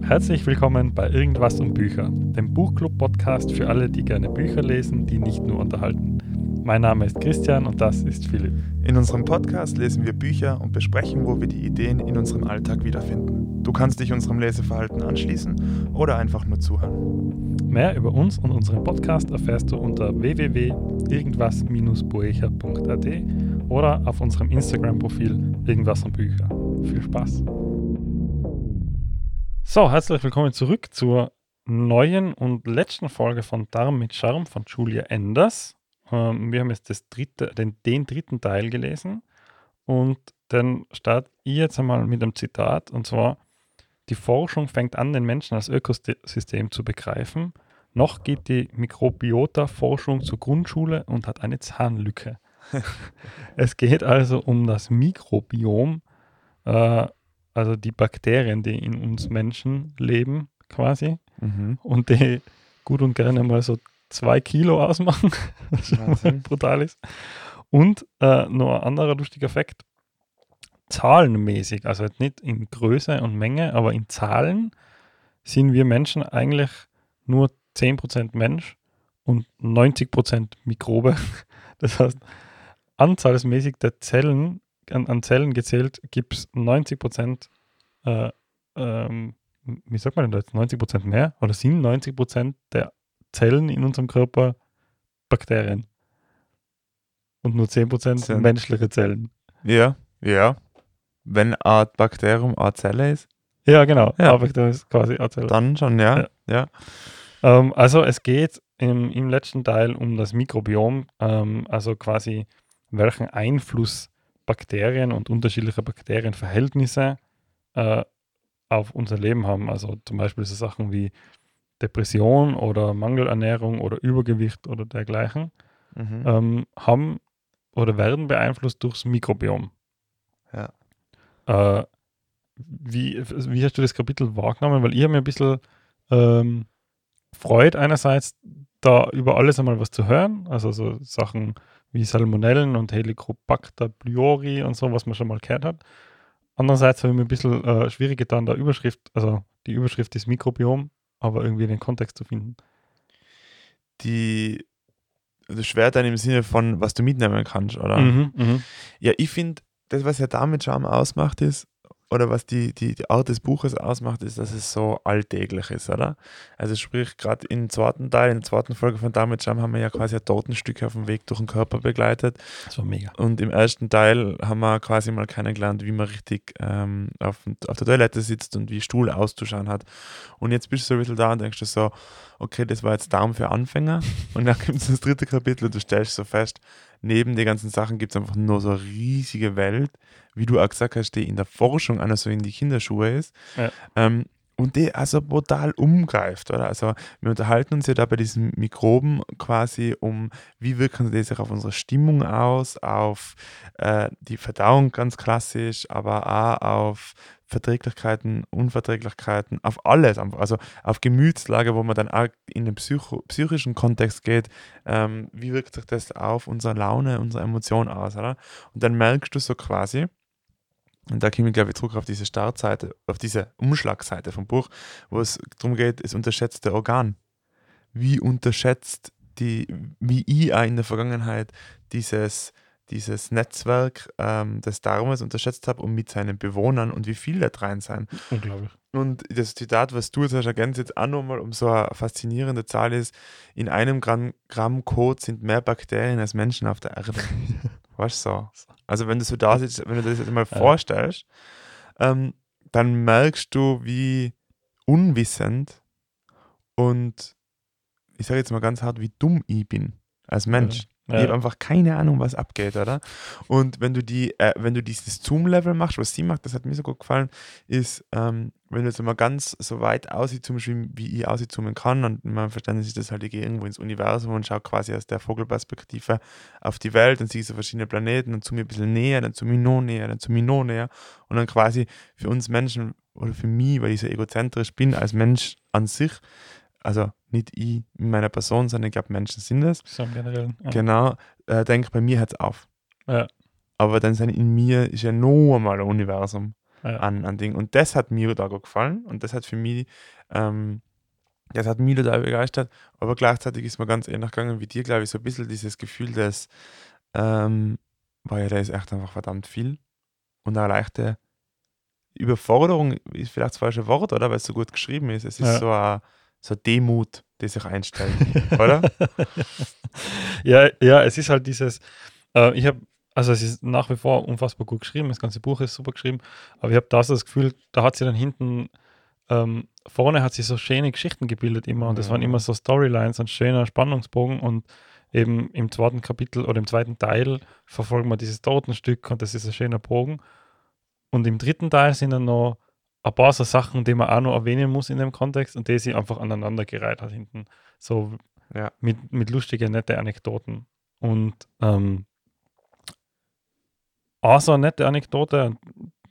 Herzlich willkommen bei Irgendwas um Bücher, dem Buchclub-Podcast für alle, die gerne Bücher lesen, die nicht nur unterhalten. Mein Name ist Christian und das ist Philipp. In unserem Podcast lesen wir Bücher und besprechen, wo wir die Ideen in unserem Alltag wiederfinden. Du kannst dich unserem Leseverhalten anschließen oder einfach nur zuhören. Mehr über uns und unseren Podcast erfährst du unter www.irgendwas-boecher.at oder auf unserem Instagram-Profil Irgendwas um Bücher. Viel Spaß! So, herzlich willkommen zurück zur neuen und letzten Folge von Darm mit Charme von Julia Enders. Ähm, wir haben jetzt das dritte, den, den dritten Teil gelesen und dann starte ich jetzt einmal mit einem Zitat und zwar: Die Forschung fängt an, den Menschen als Ökosystem zu begreifen. Noch geht die Mikrobiota-Forschung zur Grundschule und hat eine Zahnlücke. es geht also um das Mikrobiom, äh, also die Bakterien, die in uns Menschen leben, quasi, Mhm. und die gut und gerne mal so zwei Kilo ausmachen, was Wahnsinn. brutal ist. Und äh, noch ein anderer lustiger Fakt: Zahlenmäßig, also nicht in Größe und Menge, aber in Zahlen sind wir Menschen eigentlich nur 10% Mensch und 90% Mikrobe. Das heißt, anzahlsmäßig der Zellen, an, an Zellen gezählt, gibt es 90%, äh, ähm, wie sagt man denn jetzt, 90% mehr? Oder sind 90% der Zellen in unserem Körper Bakterien? Und nur 10% Sind- menschliche Zellen. Ja, ja. Wenn ein Bakterium eine Zelle ist, Ja, genau. Ja. Aber das ist quasi eine Zelle. dann schon, ja. Ja. Ja. Ähm, also es geht im, im letzten Teil um das Mikrobiom, ähm, also quasi welchen Einfluss Bakterien und unterschiedliche Bakterienverhältnisse äh, auf unser Leben haben. Also zum Beispiel so Sachen wie Depression oder Mangelernährung oder Übergewicht oder dergleichen Mhm. ähm, haben oder werden beeinflusst durchs Mikrobiom. Ja. Äh, wie, wie hast du das Kapitel wahrgenommen? Weil ich habe mir ein bisschen ähm, freut einerseits, da über alles einmal was zu hören, also so Sachen wie Salmonellen und Helicobacter pylori und so, was man schon mal gehört hat. Andererseits habe ich mir ein bisschen äh, schwierig getan, da Überschrift, also die Überschrift ist Mikrobiom, aber irgendwie den Kontext zu finden. Die also schwer dann im Sinne von, was du mitnehmen kannst, oder? Mhm, mhm. Ja, ich finde, das, was ja damit Charme ausmacht, ist, oder was die, die, die Art des Buches ausmacht, ist, dass es so alltäglich ist, oder? Also sprich, gerade im zweiten Teil, in der zweiten Folge von Damit Charme haben wir ja quasi ein Tortenstück auf dem Weg durch den Körper begleitet. Das war mega. Und im ersten Teil haben wir quasi mal kennengelernt, wie man richtig ähm, auf, auf der Toilette sitzt und wie Stuhl auszuschauen hat. Und jetzt bist du so ein bisschen da und denkst du so, okay, das war jetzt Darm für Anfänger. Und dann gibt es das dritte Kapitel und du stellst so fest, neben den ganzen Sachen gibt es einfach nur so eine riesige Welt, wie du auch gesagt hast, die in der Forschung einer so in die Kinderschuhe ist. Ja. Ähm, und die also brutal umgreift, oder? Also wir unterhalten uns ja da bei diesen Mikroben quasi um, wie wirken die sich auf unsere Stimmung aus, auf äh, die Verdauung ganz klassisch, aber auch auf Verträglichkeiten, Unverträglichkeiten, auf alles, einfach. also auf Gemütslage, wo man dann auch in den Psycho psychischen Kontext geht, ähm, wie wirkt sich das auf unsere Laune, unsere Emotion aus, oder? Und dann merkst du so quasi, und da komme ich, glaube ich, zurück auf diese Startseite, auf diese Umschlagseite vom Buch, wo es darum geht, das unterschätzte Organ. Wie unterschätzt die, wie ich auch in der Vergangenheit dieses, dieses Netzwerk ähm, des Darmes unterschätzt habe und mit seinen Bewohnern und wie viel da drin sein. Unglaublich. Und das Zitat, was du jetzt hast ergänzt, jetzt auch nochmal um so eine faszinierende Zahl ist, in einem Gramm, Gramm Kot sind mehr Bakterien als Menschen auf der Erde. weißt du so? Also wenn du so da sitzt, wenn du das jetzt mal Ja. vorstellst, ähm, dann merkst du, wie unwissend und ich sage jetzt mal ganz hart, wie dumm ich bin als Mensch. Ich habe Ja. einfach keine Ahnung, was abgeht, oder? Und wenn du die, äh, wenn du dieses Zoom-Level machst, was sie macht, das hat mir so gut gefallen, ist, ähm, wenn du jetzt mal ganz so weit auszoomst, wie, wie ich auszoomen kann, und in meinem Verständnis ist das halt, ich gehe irgendwo ins Universum und schaue quasi aus der Vogelperspektive auf die Welt und sehe so verschiedene Planeten, dann zoome ein bisschen näher, dann zoome ich noch näher, dann zoome ich noch näher und dann quasi für uns Menschen oder für mich, weil ich so egozentrisch bin als Mensch an sich, also nicht ich in meiner Person, sondern ich glaube, Menschen sind es, So im Generellen. Ja. Genau, äh, denke bei mir hört es auf. Ja. Aber dann sind in mir ist ja noch einmal ein Universum. Ja. an, an Dingen. Und das hat mir da gut gefallen und das hat für mich, ähm, das hat mich da begeistert, aber gleichzeitig ist mir ganz ähnlich gegangen wie dir, glaube ich, so ein bisschen dieses Gefühl, dass, ähm, boah, ja, da ist echt einfach verdammt viel und eine leichte Überforderung ist vielleicht das falsche Wort, oder? Weil es so gut geschrieben ist. Es ist so eine so Demut, die sich einstellt, oder? ja, ja, es ist halt dieses, äh, ich habe, also es ist nach wie vor unfassbar gut geschrieben, das ganze Buch ist super geschrieben, aber ich habe da so das Gefühl, da hat sie dann hinten, ähm, vorne hat sie so schöne Geschichten gebildet immer und das waren Ja. immer so Storylines und schöner Spannungsbogen und eben im zweiten Kapitel oder im zweiten Teil verfolgen wir dieses Totenstück und das ist ein schöner Bogen und im dritten Teil sind dann noch ein paar so Sachen, die man auch noch erwähnen muss in dem Kontext und die sie einfach aneinandergereiht hat hinten. So Ja. mit, mit lustigen, nette Anekdoten. Und ähm, auch so eine nette Anekdote,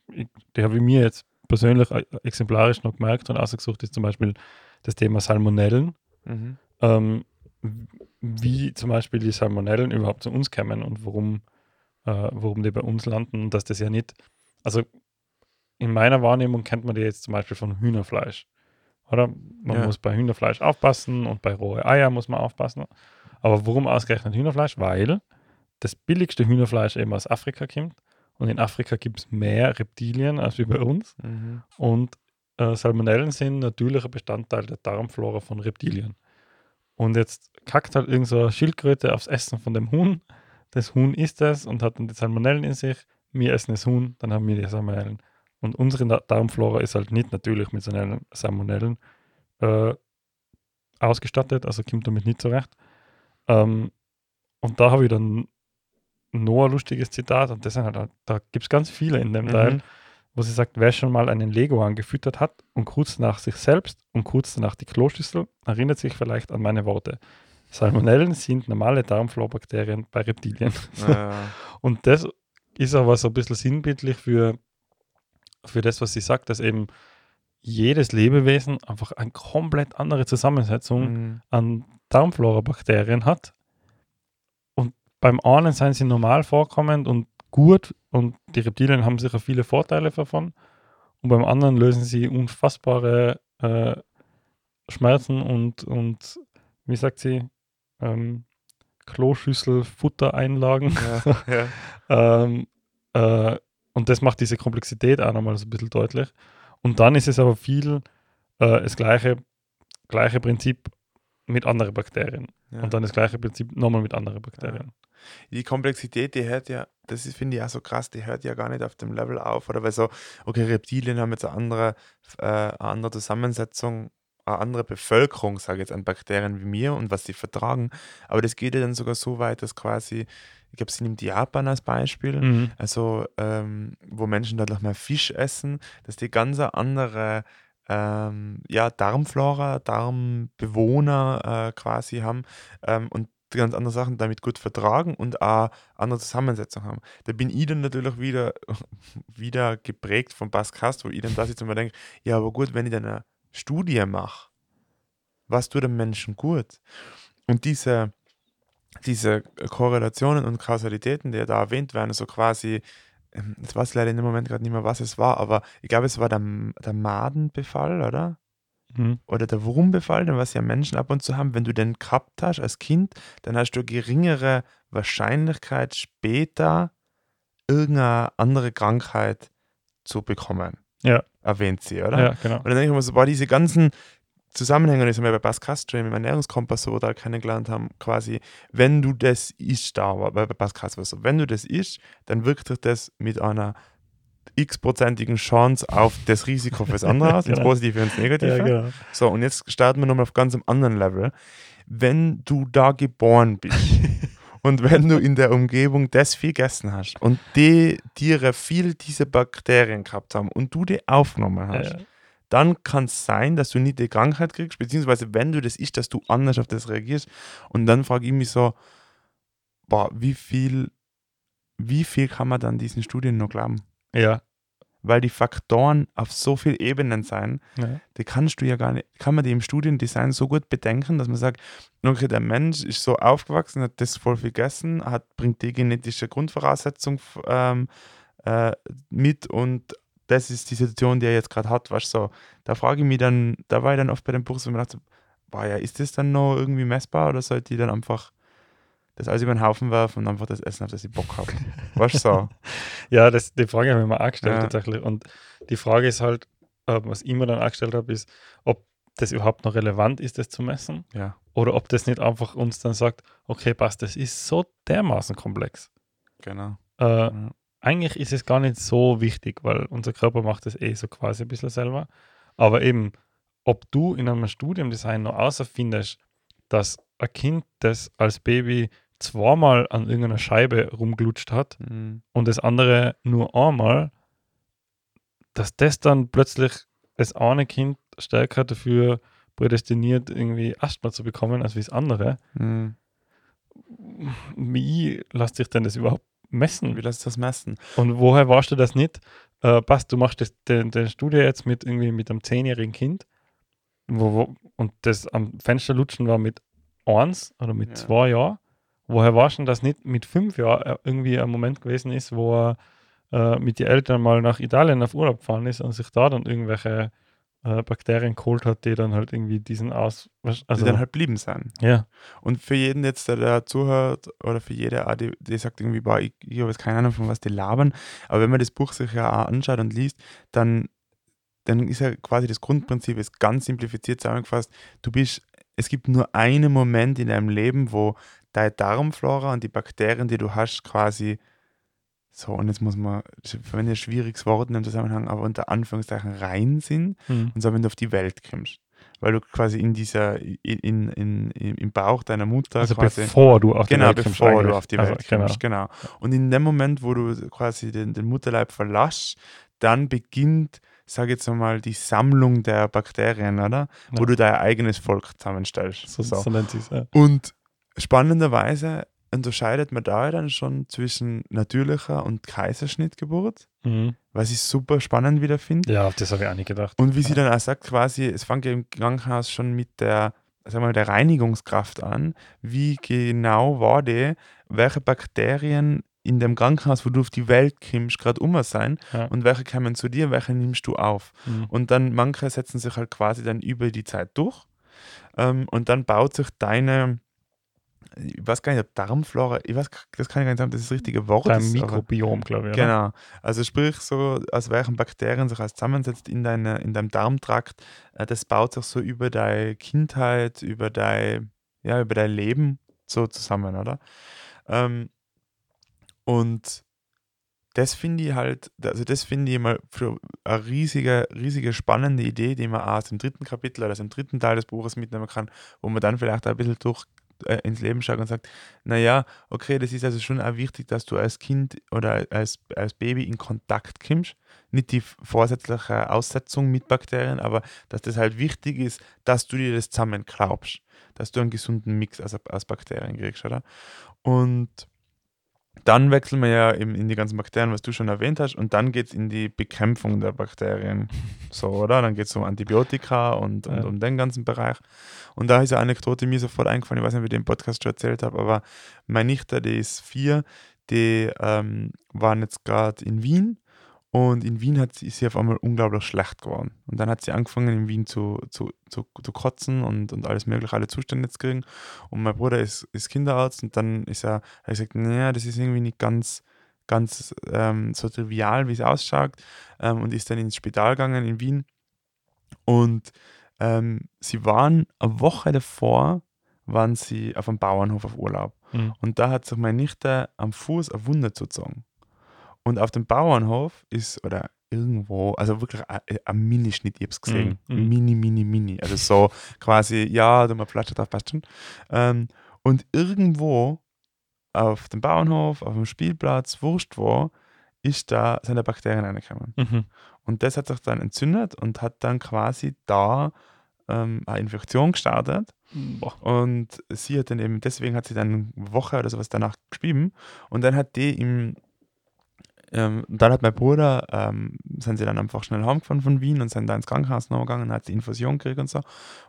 die habe ich mir jetzt persönlich äh, exemplarisch noch gemerkt und ausgesucht, ist zum Beispiel das Thema Salmonellen. Mhm. Ähm, wie zum Beispiel die Salmonellen überhaupt zu uns kommen und warum, äh, warum die bei uns landen und dass das ja nicht, also in meiner Wahrnehmung kennt man die jetzt zum Beispiel von Hühnerfleisch. Oder man Ja. muss bei Hühnerfleisch aufpassen und bei rohe Eier muss man aufpassen. Aber warum ausgerechnet Hühnerfleisch? Weil das billigste Hühnerfleisch eben aus Afrika kommt und in Afrika gibt es mehr Reptilien als wie bei uns. Mhm. Und äh, Salmonellen sind natürlicher Bestandteil der Darmflora von Reptilien. Und jetzt kackt halt irgend so eine Schildkröte aufs Essen von dem Huhn. Das Huhn isst es und hat dann die Salmonellen in sich. Wir essen das Huhn, dann haben wir die Salmonellen. Und unsere Da- Darmflora ist halt nicht natürlich mit Salmonellen- Salmonellen äh, ausgestattet, also kommt damit nicht zurecht. Ähm, und da habe ich dann noch ein lustiges Zitat, und das sind halt, da gibt es ganz viele in dem Teil Mhm. wo sie sagt, wer schon mal einen Leguan gefüttert hat und kurz nach sich selbst und kurz danach die Kloschüssel, erinnert sich vielleicht an meine Worte. Salmonellen sind normale Darmflorbakterien bei Reptilien. Ja. Und das ist aber so ein bisschen sinnbildlich für, für das, was sie sagt, dass eben jedes Lebewesen einfach eine komplett andere Zusammensetzung Mhm. an Darmflora-Bakterien hat. Und beim einen sind sie normal vorkommend und gut und die Reptilien haben sicher viele Vorteile davon. Und beim anderen lösen sie unfassbare äh, Schmerzen und, und, wie sagt sie, ähm, Kloschüssel, Futtereinlagen. Ja, ja. Ähm, äh, und das macht diese Komplexität auch nochmal so ein bisschen deutlich. Und dann ist es aber viel äh, das gleiche, gleiche Prinzip mit anderen Bakterien. Ja. Und dann das gleiche Prinzip nochmal mit anderen Bakterien. Die Komplexität, die hört ja, das ist, finde ich auch so krass, die hört ja gar nicht auf dem Level auf. Oder weil so, okay, Reptilien haben jetzt eine andere, äh, eine andere Zusammensetzung, eine andere Bevölkerung, sage ich jetzt, an Bakterien wie mir und was sie vertragen. Aber das geht ja dann sogar so weit, dass quasi, ich glaube, sie nimmt Japan als Beispiel. Mhm. Also, ähm, wo Menschen dort noch mal Fisch essen, dass die ganz andere ähm, ja, Darmflora, Darmbewohner äh, quasi haben ähm, und ganz andere Sachen damit gut vertragen und auch andere Zusammensetzung haben. Da bin ich dann natürlich wieder, wieder geprägt von Baskast, wo ich dann da sitze und mir denke, ja, aber gut, wenn ich dann eine Studie mache, was tut dem Menschen gut? Und diese, diese Korrelationen und Kausalitäten, die da erwähnt werden, so quasi, ähm, jetzt weiß ich leider in dem Moment gerade nicht mehr, was es war, aber ich glaube, es war der, der Madenbefall, oder? Mhm. Oder der Wurmbefall, den was ja Menschen ab und zu haben. Wenn du den gehabt hast als Kind, dann hast du geringere Wahrscheinlichkeit, später irgendeine andere Krankheit zu bekommen. Ja. Erwähnt sie, oder? Ja, genau. Und dann denke ich mir so, boah, diese ganzen Zusammenhänge, das haben wir bei Bas Castro im Ernährungskompass so da kennengelernt haben, quasi, wenn du das isst, da war bei Bas Castro so, wenn du das isst, dann wirkt sich das mit einer x-prozentigen Chance auf das Risiko fürs andere aus, ins Genau. Positive und ins Negative. Ja, genau. So, und jetzt starten wir nochmal auf ganz einem anderen Level. Wenn du da geboren bist und wenn du in der Umgebung das viel gegessen hast und die Tiere viel diese Bakterien gehabt haben und du die aufgenommen hast, Ja, dann kann es sein, dass du nicht die Krankheit kriegst, beziehungsweise wenn du das isst, dass du anders auf das reagierst. Und dann frage ich mich so, boah, wie viel, wie viel kann man dann diesen Studien noch glauben? ja. Weil die Faktoren auf so vielen Ebenen sein, ja. die kannst du ja gar nicht, kann man die im Studiendesign so gut bedenken, dass man sagt, okay, der Mensch ist so aufgewachsen, hat das voll viel gegessen, hat, bringt die genetische Grundvoraussetzung ähm, äh, mit und das ist die Situation, die er jetzt gerade hat, weißt du, so. Da frage ich mich dann, da war ich dann oft bei dem Buch so, mir dachte, boah, ja, ist das dann noch irgendwie messbar oder sollte ich dann einfach das alles über den Haufen werfen und einfach das essen, auf das ich Bock habe? weißt du, so. Ja, das, die Frage habe ich mir auch gestellt Ja. tatsächlich. Und die Frage ist halt, äh, was ich mir dann auch gestellt habe, ist, ob das überhaupt noch relevant ist, das zu messen. Ja, Oder ob das nicht einfach uns dann sagt, okay, passt, das ist so dermaßen komplex. genau. Äh, Ja. Eigentlich ist es gar nicht so wichtig, weil unser Körper macht das eh so quasi ein bisschen selber. Aber eben, ob du in einem Studiumdesign noch außerfindest, dass ein Kind, das als Baby zweimal an irgendeiner Scheibe rumglutscht hat Mhm. und das andere nur einmal, dass das dann plötzlich das eine Kind stärker dafür prädestiniert, irgendwie Asthma zu bekommen, als wie das andere. Mhm. Wie lässt sich denn das überhaupt messen? Wie lässt das messen? Und woher warst du das nicht? Äh, passt, du machst das, den, den Studie jetzt mit irgendwie mit einem zehnjährigen Kind wo, wo, und das am Fenster lutschen war mit eins oder mit Ja. zwei Jahren. Woher warst du denn das nicht mit fünf Jahren äh, irgendwie ein Moment gewesen ist, wo er äh, mit den Eltern mal nach Italien auf Urlaub gefahren ist und sich da dann irgendwelche äh, Bakterien geholt hat, die dann halt irgendwie diesen aus. Also, die dann halt blieben sein. ja, Und für jeden jetzt, der da zuhört, oder für jede, die, die sagt irgendwie, boah, ich, ich habe jetzt keine Ahnung, von was die labern, aber wenn man das Buch sich ja auch anschaut und liest, dann, dann ist ja quasi das Grundprinzip ist ganz simplifiziert zusammengefasst, du bist, es gibt nur einen Moment in deinem Leben, wo deine Darmflora und die Bakterien, die du hast, quasi so, und jetzt muss man, ich verwende ein schwieriges Wort in dem Zusammenhang, aber unter Anführungszeichen rein sind, hm. und zwar, wenn du auf die Welt kommst. Weil du quasi in dieser, in, in, in, im Bauch deiner Mutter also quasi. bevor du auf die Genau, Welt kommst bevor du eigentlich. auf die Also, Welt kommst, genau. Und in dem Moment, wo du quasi den, den Mutterleib verlässt, dann beginnt, sage ich jetzt mal, die Sammlung der Bakterien, oder? Wo Ja. du dein eigenes Volk zusammenstellst. So, So. so nennt sie es. Ja. Und spannenderweise unterscheidet man da dann schon zwischen natürlicher und Kaiserschnittgeburt, Mhm. was ich super spannend wieder finde. ja, auf das habe ich auch nicht gedacht. Und wie sie dann auch sagt, quasi, es fängt ja im Krankenhaus schon mit der, sag mal, der Reinigungskraft an. Wie genau war die, welche Bakterien in dem Krankenhaus, wo du auf die Welt kommst, gerade um sein Ja. und welche kommen zu dir, welche nimmst du auf. Mhm. Und dann, manche setzen sich halt quasi dann über die Zeit durch. Ähm, und dann baut sich deine, ich weiß gar nicht, ob Darmflora, ich weiß, das kann ich gar nicht sagen, das das richtige Wort Dein ist. Mikrobiom, glaube ich. oder? Genau. Also sprich so, aus welchen Bakterien sich alles zusammensetzt in, deine, in deinem Darmtrakt, äh, das baut sich so über deine Kindheit, über dein, ja, über dein Leben so zusammen, oder? Ähm, und das finde ich halt, also das finde ich mal für eine riesige, riesige spannende Idee, die man auch aus dem dritten Kapitel oder aus dem dritten Teil des Buches mitnehmen kann, wo man dann vielleicht ein bisschen durch äh, ins Leben schaut und sagt, naja, okay, das ist also schon auch wichtig, dass du als Kind oder als, als Baby in Kontakt kommst. Nicht die vorsätzliche Aussetzung mit Bakterien, aber dass das halt wichtig ist, dass du dir das zusammen glaubst. Dass du einen gesunden Mix aus, aus Bakterien kriegst, oder? Und dann wechseln wir ja eben in die ganzen Bakterien, was du schon erwähnt hast, und dann geht es in die Bekämpfung der Bakterien. So, oder? Dann geht es um Antibiotika und, und Ja. um den ganzen Bereich. Und da ist eine Anekdote mir sofort eingefallen, ich weiß nicht, ob ich den Podcast schon erzählt habe, aber meine Nichte, die ist vier, die ähm, waren jetzt gerade in Wien und in Wien hat sie, ist sie auf einmal unglaublich schlecht geworden. Und dann hat sie angefangen, in Wien zu, zu, zu, zu kotzen und, und alles mögliche, alle Zustände zu kriegen. Und mein Bruder ist, ist Kinderarzt und dann ist er, hat er gesagt, naja, das ist irgendwie nicht ganz, ganz ähm, so trivial, wie es ausschaut. Ähm, und ist dann ins Spital gegangen in Wien. Und ähm, sie waren eine Woche davor, waren sie auf einem Bauernhof auf Urlaub. Mhm. Und da hat sich meine Nichte am Fuß eine Wunde zugezogen. Und auf dem Bauernhof ist, oder irgendwo, also wirklich ein, ein Minischnitt, ich habe es gesehen. Mhm, mhm. Mini, mini, mini. Also so quasi, ja, du mal Flasche drauf, passt schon. Ähm, und irgendwo auf dem Bauernhof, auf dem Spielplatz, wurscht wo, ist da, sind da Bakterien reingekommen. Mhm. Und das hat sich dann entzündet und hat dann quasi da ähm, eine Infektion gestartet. Boah. Und sie hat dann eben, deswegen hat sie dann eine Woche oder sowas danach geschrieben. Und dann hat die ihm, ähm, dann hat mein Bruder, ähm, sind sie dann einfach schnell heimgefahren von Wien und sind da ins Krankenhaus gegangen und hat die Infusion gekriegt und so. Und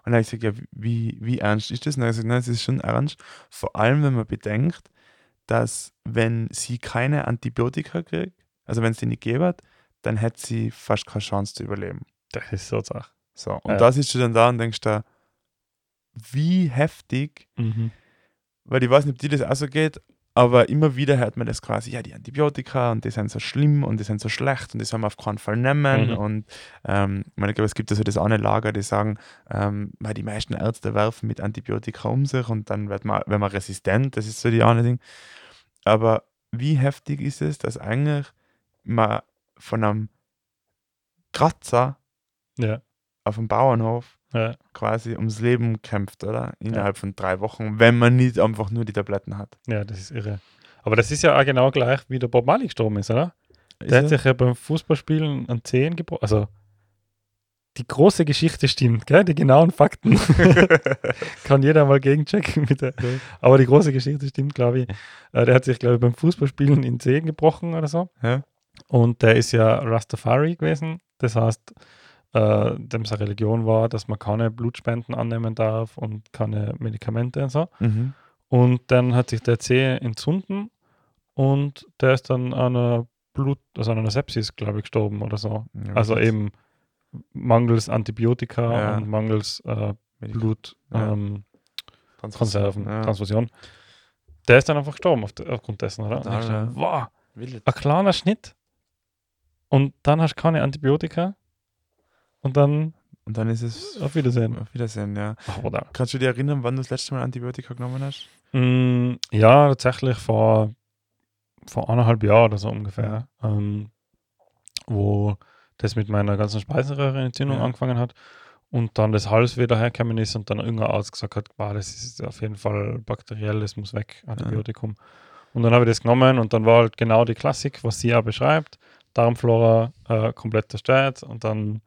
dann habe ich gesagt, ja, wie, wie ernst ist das? Und dann hat er gesagt, nein, es ist schon ernst. Vor allem, wenn man bedenkt, dass wenn sie keine Antibiotika kriegt, also wenn es die nicht gäbe, dann hätte sie fast keine Chance zu überleben. Das ist so Sache. So. Und Ja. da sitzt du dann da und denkst da, wie heftig, Mhm. weil ich weiß nicht, ob dir das auch so geht, aber immer wieder hört man das quasi, ja, die Antibiotika und die sind so schlimm und die sind so schlecht und die soll man auf keinen Fall nehmen. Mhm. Und ähm, ich, meine, ich glaube, es gibt also das eine Lager, die sagen, ähm, weil die meisten Ärzte werfen mit Antibiotika um sich und dann wird man, wenn man resistent, das ist so die eine Ding. Aber wie heftig ist es, dass eigentlich man von einem Kratzer Ja. auf dem Bauernhof ja. quasi ums Leben kämpft, oder? Innerhalb von drei Wochen, wenn man nicht einfach nur die Tabletten hat. Ja, das ist irre. Aber das ist ja auch genau gleich, wie der Bob Marley gestorben ist, oder? Der hat Ist sich ja beim Fußballspielen an Zehen gebrochen. Also die große Geschichte stimmt, gell? die genauen Fakten kann jeder mal gegenchecken. Mit der, aber die große Geschichte stimmt, glaube ich. Äh, der hat sich, glaube ich, beim Fußballspielen in Zehen gebrochen oder so. Ja. Und der ist ja Rastafari gewesen. Das heißt, äh, dem seine Religion war, dass man keine Blutspenden annehmen darf und keine Medikamente und so. mhm. Und dann hat sich der Zeh entzünden und der ist dann an einer Blut, also an einer Sepsis, glaube ich, gestorben oder so. Ja, also eben mangels Antibiotika Ja. und mangels äh, Blutkonserven, Ja. ähm, Transfusion. Der ist dann einfach gestorben auf, aufgrund dessen, oder? Und Total, ich ja. wow, ein kleiner Schnitt und dann hast du keine Antibiotika und dann Und dann ist es auf Wiedersehen. auf Wiedersehen, ja. Ach, oder? Kannst du dir erinnern, wann du das letzte Mal Antibiotika genommen hast? Mm, ja, tatsächlich vor, vor eineinhalb Jahren oder so ungefähr, ähm, wo das mit meiner ganzen Speiseröhrenentzündung Ja. angefangen hat und dann das Hals wieder hergekommen ist und dann irgendein Arzt gesagt hat, "Boah, das ist auf jeden Fall bakteriell, das muss weg, Antibiotikum. Und dann habe ich das genommen und dann war halt genau die Klassik, was sie auch beschreibt, Darmflora äh, komplett zerstört und dann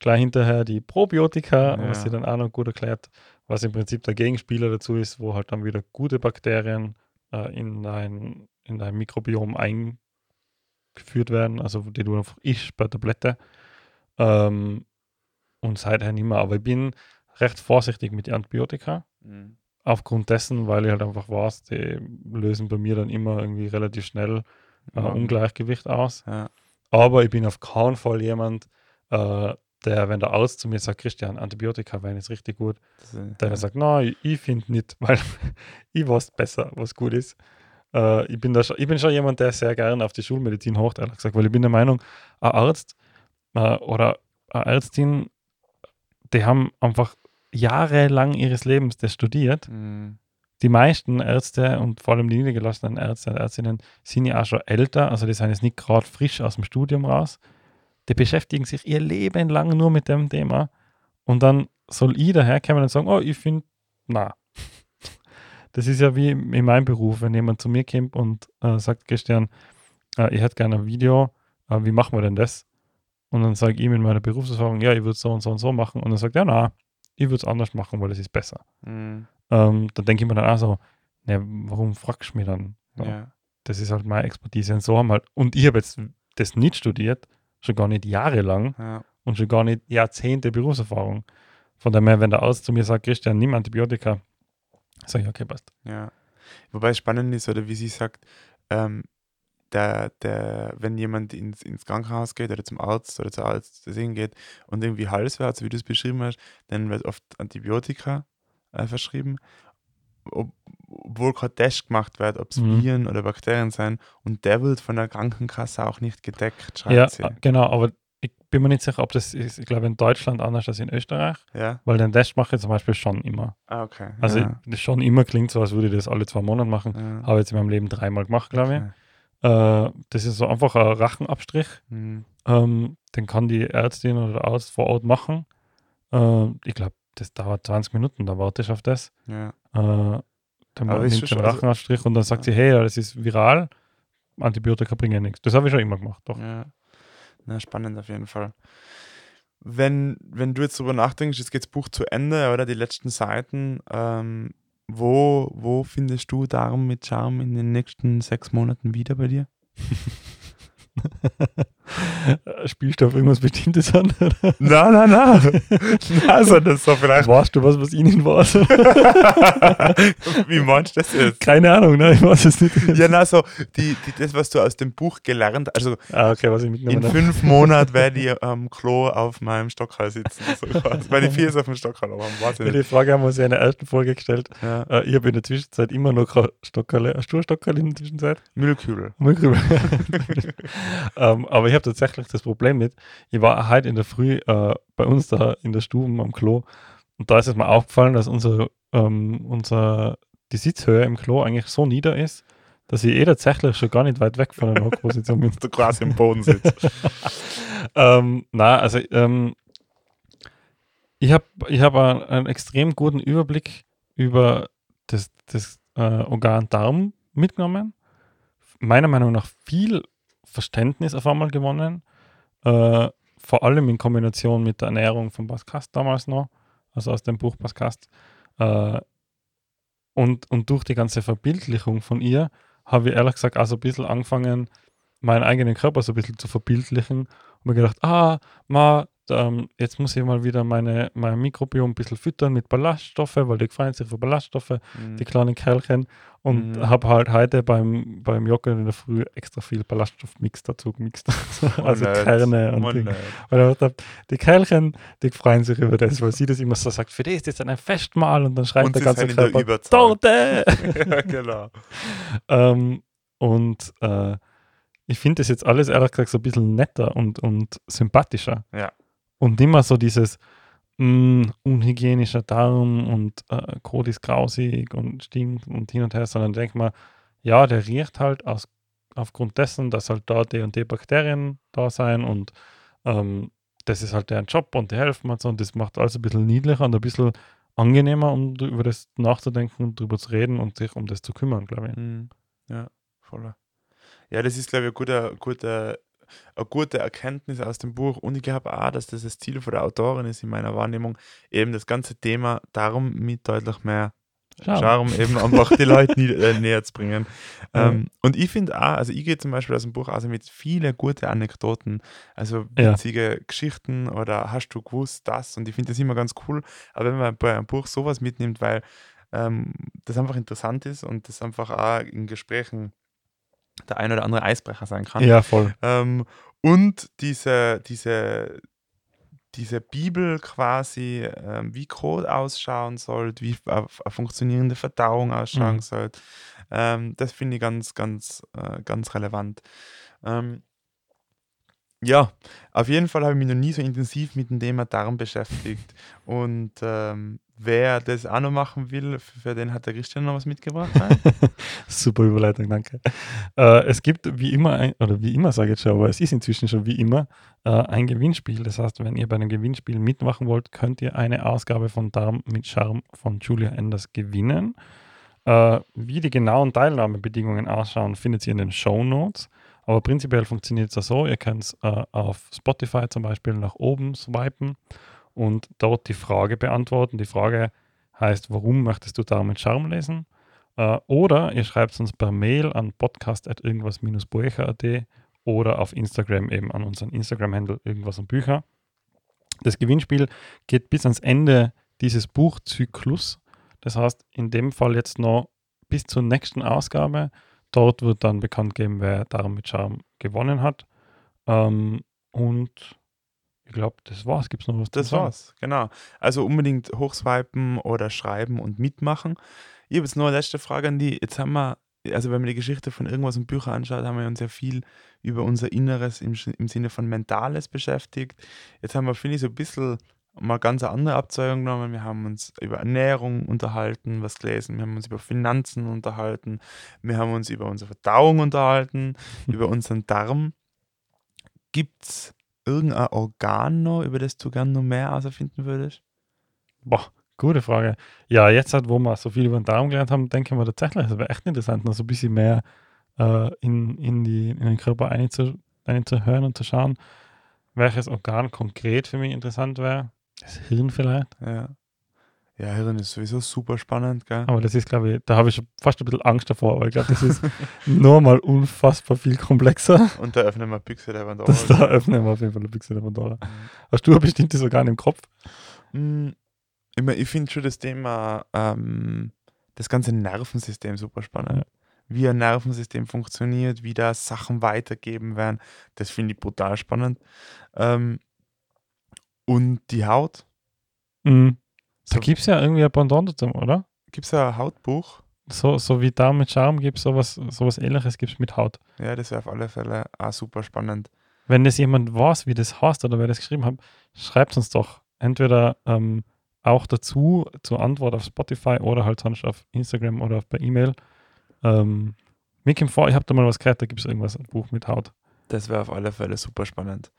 gleich hinterher die Probiotika, Ja. was sie dann auch noch gut erklärt, was im Prinzip der Gegenspieler dazu ist, wo halt dann wieder gute Bakterien äh, in, dein, in dein Mikrobiom eingeführt werden, also die du einfach isch per Tablette. Ähm, und seither nicht mehr. Aber ich bin recht vorsichtig mit den Antibiotika. Aufgrund dessen, weil ich halt einfach weiß, die lösen bei mir dann immer irgendwie relativ schnell äh, Ja. Ungleichgewicht aus. Ja. Aber ich bin auf keinen Fall jemand, äh, der, wenn der Arzt zu mir sagt, Christian, Antibiotika wären jetzt richtig gut, ist- der ja. sagt, nein, ich, ich finde nicht, weil ich weiß besser, was gut ist. Äh, ich, bin da schon, ich bin schon jemand, der sehr gerne auf die Schulmedizin hocht, ehrlich gesagt, weil ich bin der Meinung, ein Arzt äh, oder eine Ärztin, die haben einfach jahrelang ihres Lebens das studiert. Mhm. Die meisten Ärzte und vor allem die niedergelassenen Ärzte und Ärztinnen sind ja auch schon älter, also die sind jetzt nicht gerade frisch aus dem Studium raus. Die beschäftigen sich ihr Leben lang nur mit dem Thema und dann soll ich daherkommen und sagen, oh, ich finde, na. Das ist ja wie in meinem Beruf, wenn jemand zu mir kommt und äh, sagt, Christian, äh, ich hätte gerne ein Video, äh, wie machen wir denn das? Und dann sage ich ihm in meiner Berufserfahrung, ja, ich würde es so und so und so machen. Und dann sagt er, na, ich würde es anders machen, weil es ist besser. Mhm. Ähm, dann denke ich mir dann auch so, ne, warum fragst du mich dann? So, Ja. Das ist halt meine Expertise. Und so haben halt, und ich habe jetzt das nicht studiert, schon gar nicht jahrelang Ja. und schon gar nicht Jahrzehnte Berufserfahrung. Von daher, wenn der Arzt zu mir sagt, Christian, nimm Antibiotika, sage ich, okay, passt. Ja. Wobei es spannend ist, oder wie sie sagt, ähm, der, der, wenn jemand ins, ins Krankenhaus geht oder zum Arzt oder zur Arztin geht und irgendwie Halswärts, wie du es beschrieben hast, dann wird oft Antibiotika äh, verschrieben, ob, obwohl kein Test gemacht wird, ob es Mhm. Viren oder Bakterien sind. Und der wird von der Krankenkasse auch nicht gedeckt, schreibt Ja, sie. genau, aber ich bin mir nicht sicher, ob das ist, ich glaube, in Deutschland anders als in Österreich, Ja? weil den Test mache ich zum Beispiel schon immer. Ah, okay. Also ja. schon immer klingt so, als würde ich das alle zwei Monate machen. ja. Habe jetzt in meinem Leben dreimal gemacht, glaube ich. Okay. Äh, das ist so einfach ein Rachenabstrich. Mhm. Ähm, den kann die Ärztin oder der Arzt vor Ort machen. Äh, ich glaube, das dauert 20 Minuten, da warte ich auf das. Ja. Äh, dann Aber nimmt schon- einen also- Rachenabstrich und dann sagt sie, hey, das ist viral, Antibiotika bringen nichts. Das habe ich schon immer gemacht, doch. Ja. Na, spannend auf jeden Fall. Wenn, wenn du jetzt drüber nachdenkst, jetzt geht das Buch zu Ende, oder die letzten Seiten, ähm, wo, wo findest du Darm mit Charme in den nächsten sechs Monaten wieder bei dir? Spielst du auf irgendwas Bestimmtes an? Nein, nein, nein. nein also das so vielleicht. Weißt du was, was ihnen war? Wie meinst du das jetzt? Keine Ahnung, ne? ich weiß es nicht. Ja, na so, die, die, das, was du aus dem Buch gelernt hast, also ah, okay, was ich in fünf Monaten werde ich am Klo auf meinem Stockhall sitzen. So weil die vier auf dem Stockhall. Weiß ich Die Frage haben wir uns ja in der ersten Folge gestellt. Ja. Äh, ich habe in der Zwischenzeit immer noch Stockerle. Hast du Stockerle in der Zwischenzeit? Müllkübel. Müllkübel. ähm, aber ich habe tatsächlich das Problem mit, ich war heute in der Früh äh, bei uns da in der Stube am Klo und da ist es mir aufgefallen, dass unser, ähm, unser, die Sitzhöhe im Klo eigentlich so nieder ist, dass ich eh tatsächlich schon gar nicht weit weg von der Hockposition bin. du quasi im Boden sitzt. ähm, na, also ähm, ich habe ich hab einen, einen, extrem guten Überblick über das, das äh, Organ Darm mitgenommen. Meiner Meinung nach viel Verständnis auf einmal gewonnen. Äh, vor allem in Kombination mit der Ernährung von Pascast damals noch, also aus dem Buch Pascast. Äh, und, und durch die ganze Verbildlichung von ihr habe ich ehrlich gesagt auch so ein bisschen angefangen, meinen eigenen Körper so ein bisschen zu verbildlichen und mir gedacht, ah, ma, ähm, jetzt muss ich mal wieder meine, mein Mikrobiom ein bisschen füttern mit Ballaststoffe, weil die freuen sich für Ballaststoffe, mhm. die kleinen Kerlchen. Und mhm. habe halt heute beim, beim Joggen in der Früh extra viel Ballaststoffmix dazu gemixt. also oh, Kerne und oh, Dinge. Weil ich dachte, die Kerlchen, die freuen sich über das, weil sie das immer so sagt, für die ist jetzt ein Festmahl und dann schreit und der ganze Körper, Torte! ja, genau. ähm, und äh, ich finde das jetzt alles ehrlich gesagt so ein bisschen netter und, und sympathischer. Ja. Und immer so dieses mh, mm, unhygienischer Darm und äh, Kot ist grausig und stinkt und hin und her, sondern denk mal, ja, der riecht halt aus, aufgrund dessen, dass halt da die und die Bakterien da sein und ähm, das ist halt deren Job und die helfen uns und das macht alles ein bisschen niedlicher und ein bisschen angenehmer, um über das nachzudenken und darüber zu reden und sich um das zu kümmern, glaube ich. Mhm. Ja, voller. Ja, das ist, glaube ich, ein guter, guter eine gute Erkenntnis aus dem Buch und ich glaube auch, dass das das Ziel von der Autorin ist in meiner Wahrnehmung, eben das ganze Thema darum mit deutlich mehr Charme, eben einfach die Leute nie, äh, näher zu bringen. Ähm, und ich finde auch, also ich gehe zum Beispiel aus dem Buch also mit vielen guten Anekdoten, also witzige ja. Geschichten oder hast du gewusst das und ich finde das immer ganz cool, aber wenn man bei einem Buch sowas mitnimmt, weil ähm, das einfach interessant ist und das einfach auch in Gesprächen der ein oder andere Eisbrecher sein kann. Ja, voll. Ähm, und diese, diese, diese Bibel quasi, ähm, wie Code ausschauen soll, wie eine, funktionierende Verdauung ausschauen mhm. soll, ähm, das finde ich ganz, ganz, äh, ganz relevant. Ähm, ja, auf jeden Fall habe ich mich noch nie so intensiv mit dem Thema Darm beschäftigt. Und ähm, wer das auch noch machen will, für den hat der Christian noch was mitgebracht. Super Überleitung, danke. Äh, es gibt wie immer, ein, oder wie immer sage ich schon, aber es ist inzwischen schon wie immer äh, ein Gewinnspiel. Das heißt, wenn ihr bei einem Gewinnspiel mitmachen wollt, könnt ihr eine Ausgabe von Darm mit Charme von Julia Enders gewinnen. Äh, wie die genauen Teilnahmebedingungen ausschauen, findet ihr in den Show Notes. Aber prinzipiell funktioniert es ja so, ihr könnt es äh, auf Spotify zum Beispiel nach oben swipen und dort die Frage beantworten. Die Frage heißt, warum möchtest du damit Charme lesen? Äh, oder ihr schreibt uns per Mail an podcast.irgendwas-buecher.at oder auf Instagram eben an unseren Instagram-Handle irgendwas und Bücher. Das Gewinnspiel geht bis ans Ende dieses Buchzyklus. Das heißt, in dem Fall jetzt noch bis zur nächsten Ausgabe Dort wird dann bekannt geben, wer Darum mit Charme gewonnen hat. Ähm, und ich glaube, das war's. Gibt es noch was Das sagen? war's, genau. Also unbedingt hochswipen oder schreiben und mitmachen. Ich habe jetzt nur eine letzte Frage an die. Jetzt haben wir, also wenn man die Geschichte von irgendwas und Bücher anschaut, haben wir uns ja viel über unser Inneres im, im Sinne von Mentales beschäftigt. Jetzt haben wir, finde ich, so ein bisschen mal ganz andere Abzweigung genommen. Wir haben uns über Ernährung unterhalten, was gelesen. Wir haben uns über Finanzen unterhalten. Wir haben uns über unsere Verdauung unterhalten, über unseren Darm. Gibt es irgendein Organ noch, über das du gerne noch mehr herausfinden würdest? Boah, gute Frage. Ja, jetzt, halt, wo wir so viel über den Darm gelernt haben, denke ich mir tatsächlich, es wäre echt interessant, noch so ein bisschen mehr äh, in, in, die, in den Körper einzuhören und zu schauen, welches Organ konkret für mich interessant wäre. Das Hirn vielleicht? Ja. Ja, Hirn ist sowieso super spannend, gell? Aber das ist, glaube ich, da habe ich fast ein bisschen Angst davor, weil ich glaube, das ist nochmal unfassbar viel komplexer. Und da öffnen wir Büchse der Pandora. Das da öffnen wir auf jeden Fall eine Büchse der Pandora. Hast du ein bestimmtes Organ im Kopf? Mm, Ich, mein, ich finde schon das Thema, ähm, das ganze Nervensystem super spannend. Ja. Wie ein Nervensystem funktioniert, wie da Sachen weitergeben werden, das finde ich brutal spannend. Ähm, und die Haut. Mhm. Da So, gibt es ja irgendwie ein Pendant dazu, oder? Gibt es ein Hautbuch? So, so wie da mit Charme gibt es sowas, sowas ähnliches gibt's mit Haut. Ja, das wäre auf alle Fälle auch super spannend. Wenn das jemand weiß, wie das heißt oder wer das geschrieben hat, schreibt uns doch entweder ähm, auch dazu zur Antwort auf Spotify oder halt sonst auf Instagram oder per E-Mail. Ähm, mir kommt vor, ich habe da mal was gehört, da gibt es irgendwas, ein Buch mit Haut. Das wäre auf alle Fälle super spannend.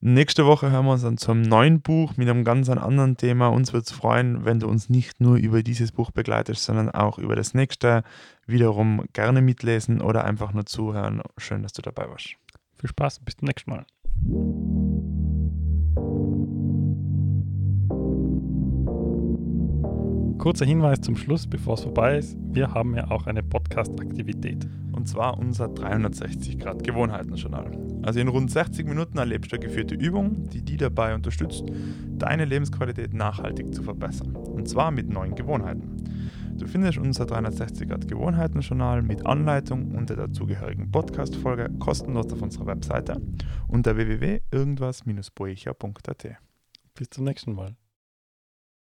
Nächste Woche hören wir uns dann zum neuen Buch mit einem ganz anderen Thema. Uns würde es freuen, wenn du uns nicht nur über dieses Buch begleitest, sondern auch über das nächste. Wiederum gerne mitlesen oder einfach nur zuhören. Schön, dass du dabei warst. Viel Spaß, bis zum nächsten Mal. Kurzer Hinweis zum Schluss, bevor es vorbei ist. Wir haben ja auch eine Podcast-Aktivität. Und zwar unser 360 Grad Gewohnheiten-Journal. Also in rund 60 Minuten erlebst du eine geführte Übung, die dich dabei unterstützt, deine Lebensqualität nachhaltig zu verbessern. Und zwar mit neuen Gewohnheiten. Du findest unser 360 Grad Gewohnheiten-Journal mit Anleitung und der dazugehörigen Podcast-Folge kostenlos auf unserer Webseite unter www.irgendwas-boecher.at. Bis zum nächsten Mal.